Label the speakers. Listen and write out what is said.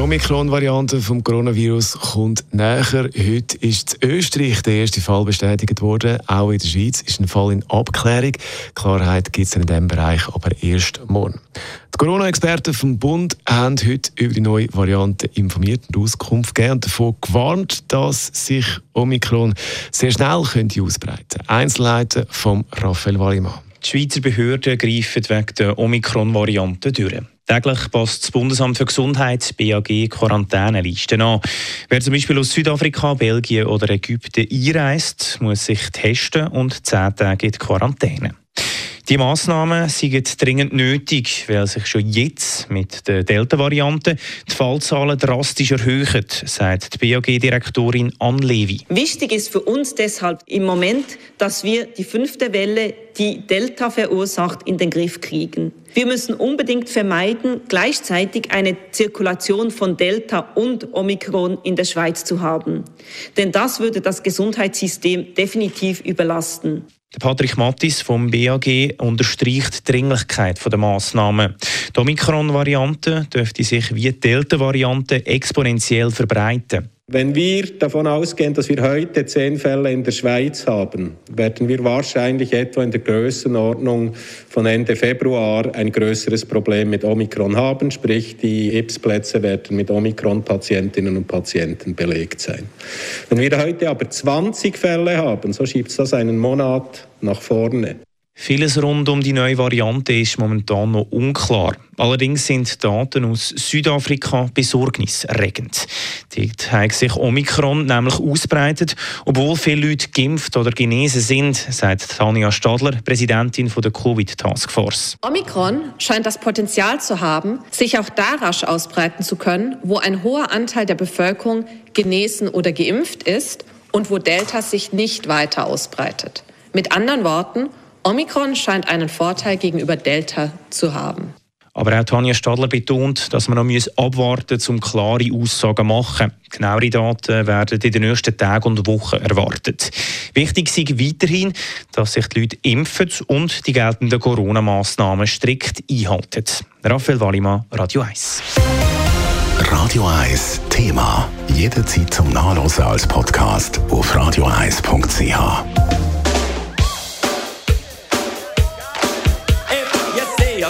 Speaker 1: Die Omikron-Variante vom Coronavirus kommt näher. Heute ist in Österreich der erste Fall bestätigt worden. Auch in der Schweiz ist ein Fall in Abklärung. Klarheit gibt es in diesem Bereich aber erst morgen. Die Corona-Experten vom Bund haben heute über die neue Variante informiert und Auskunft gegeben und davon gewarnt, dass sich Omikron sehr schnell könnte ausbreiten könnte. Einzelheiten von Raphael Wallimann.
Speaker 2: Die Schweizer Behörden greifen wegen der Omikron-Variante durch. Täglich passt das Bundesamt für Gesundheit BAG Quarantänelisten an. Wer zum Beispiel aus Südafrika, Belgien oder Ägypten einreist, muss sich testen und zehn Tage in die Quarantäne. Die Massnahmen sind dringend nötig, weil sich schon jetzt mit der Delta-Variante die Fallzahlen drastisch erhöhen, sagt die BAG-Direktorin Ann Levi.
Speaker 3: Wichtig ist für uns deshalb im Moment, dass wir die fünfte Welle, die Delta verursacht, in den Griff kriegen. Wir müssen unbedingt vermeiden, gleichzeitig eine Zirkulation von Delta und Omikron in der Schweiz zu haben. Denn das würde das Gesundheitssystem definitiv überlasten.
Speaker 2: Patrick Mattis vom BAG unterstreicht die Dringlichkeit der Massnahmen. Die Omikron-Variante dürfte sich wie die Delta-Variante exponentiell verbreiten.
Speaker 4: Wenn wir davon ausgehen, dass wir heute zehn Fälle in der Schweiz haben, werden wir wahrscheinlich etwa in der Größenordnung von Ende Februar ein größeres Problem mit Omikron haben, sprich die IPS-Plätze werden mit Omikron-Patientinnen und Patienten belegt sein. Wenn wir heute aber 20 Fälle haben, so schiebt das einen Monat nach vorne.
Speaker 2: Vieles rund um die neue Variante ist momentan noch unklar. Allerdings sind Daten aus Südafrika besorgniserregend. Dort hat sich Omikron nämlich ausbreitet, obwohl viele Leute geimpft oder genesen sind, sagt Tanja Stadler, Präsidentin der Covid Task Force.
Speaker 5: Omikron scheint das Potenzial zu haben, sich auch da rasch ausbreiten zu können, wo ein hoher Anteil der Bevölkerung genesen oder geimpft ist und wo Delta sich nicht weiter ausbreitet. Mit anderen Worten, Omikron scheint einen Vorteil gegenüber Delta zu haben.
Speaker 2: Aber auch Tanja Stadler betont, dass man noch abwarten muss, um klare Aussagen zu machen. Genauere Daten werden in den nächsten Tagen und Wochen erwartet. Wichtig ist weiterhin, dass sich die Leute impfen und die geltenden Corona-Massnahmen strikt einhalten. Raphael Wallimann, Radio 1.
Speaker 6: Radio 1 Thema. Jederzeit zum Nachlesen als Podcast auf radio1.ch.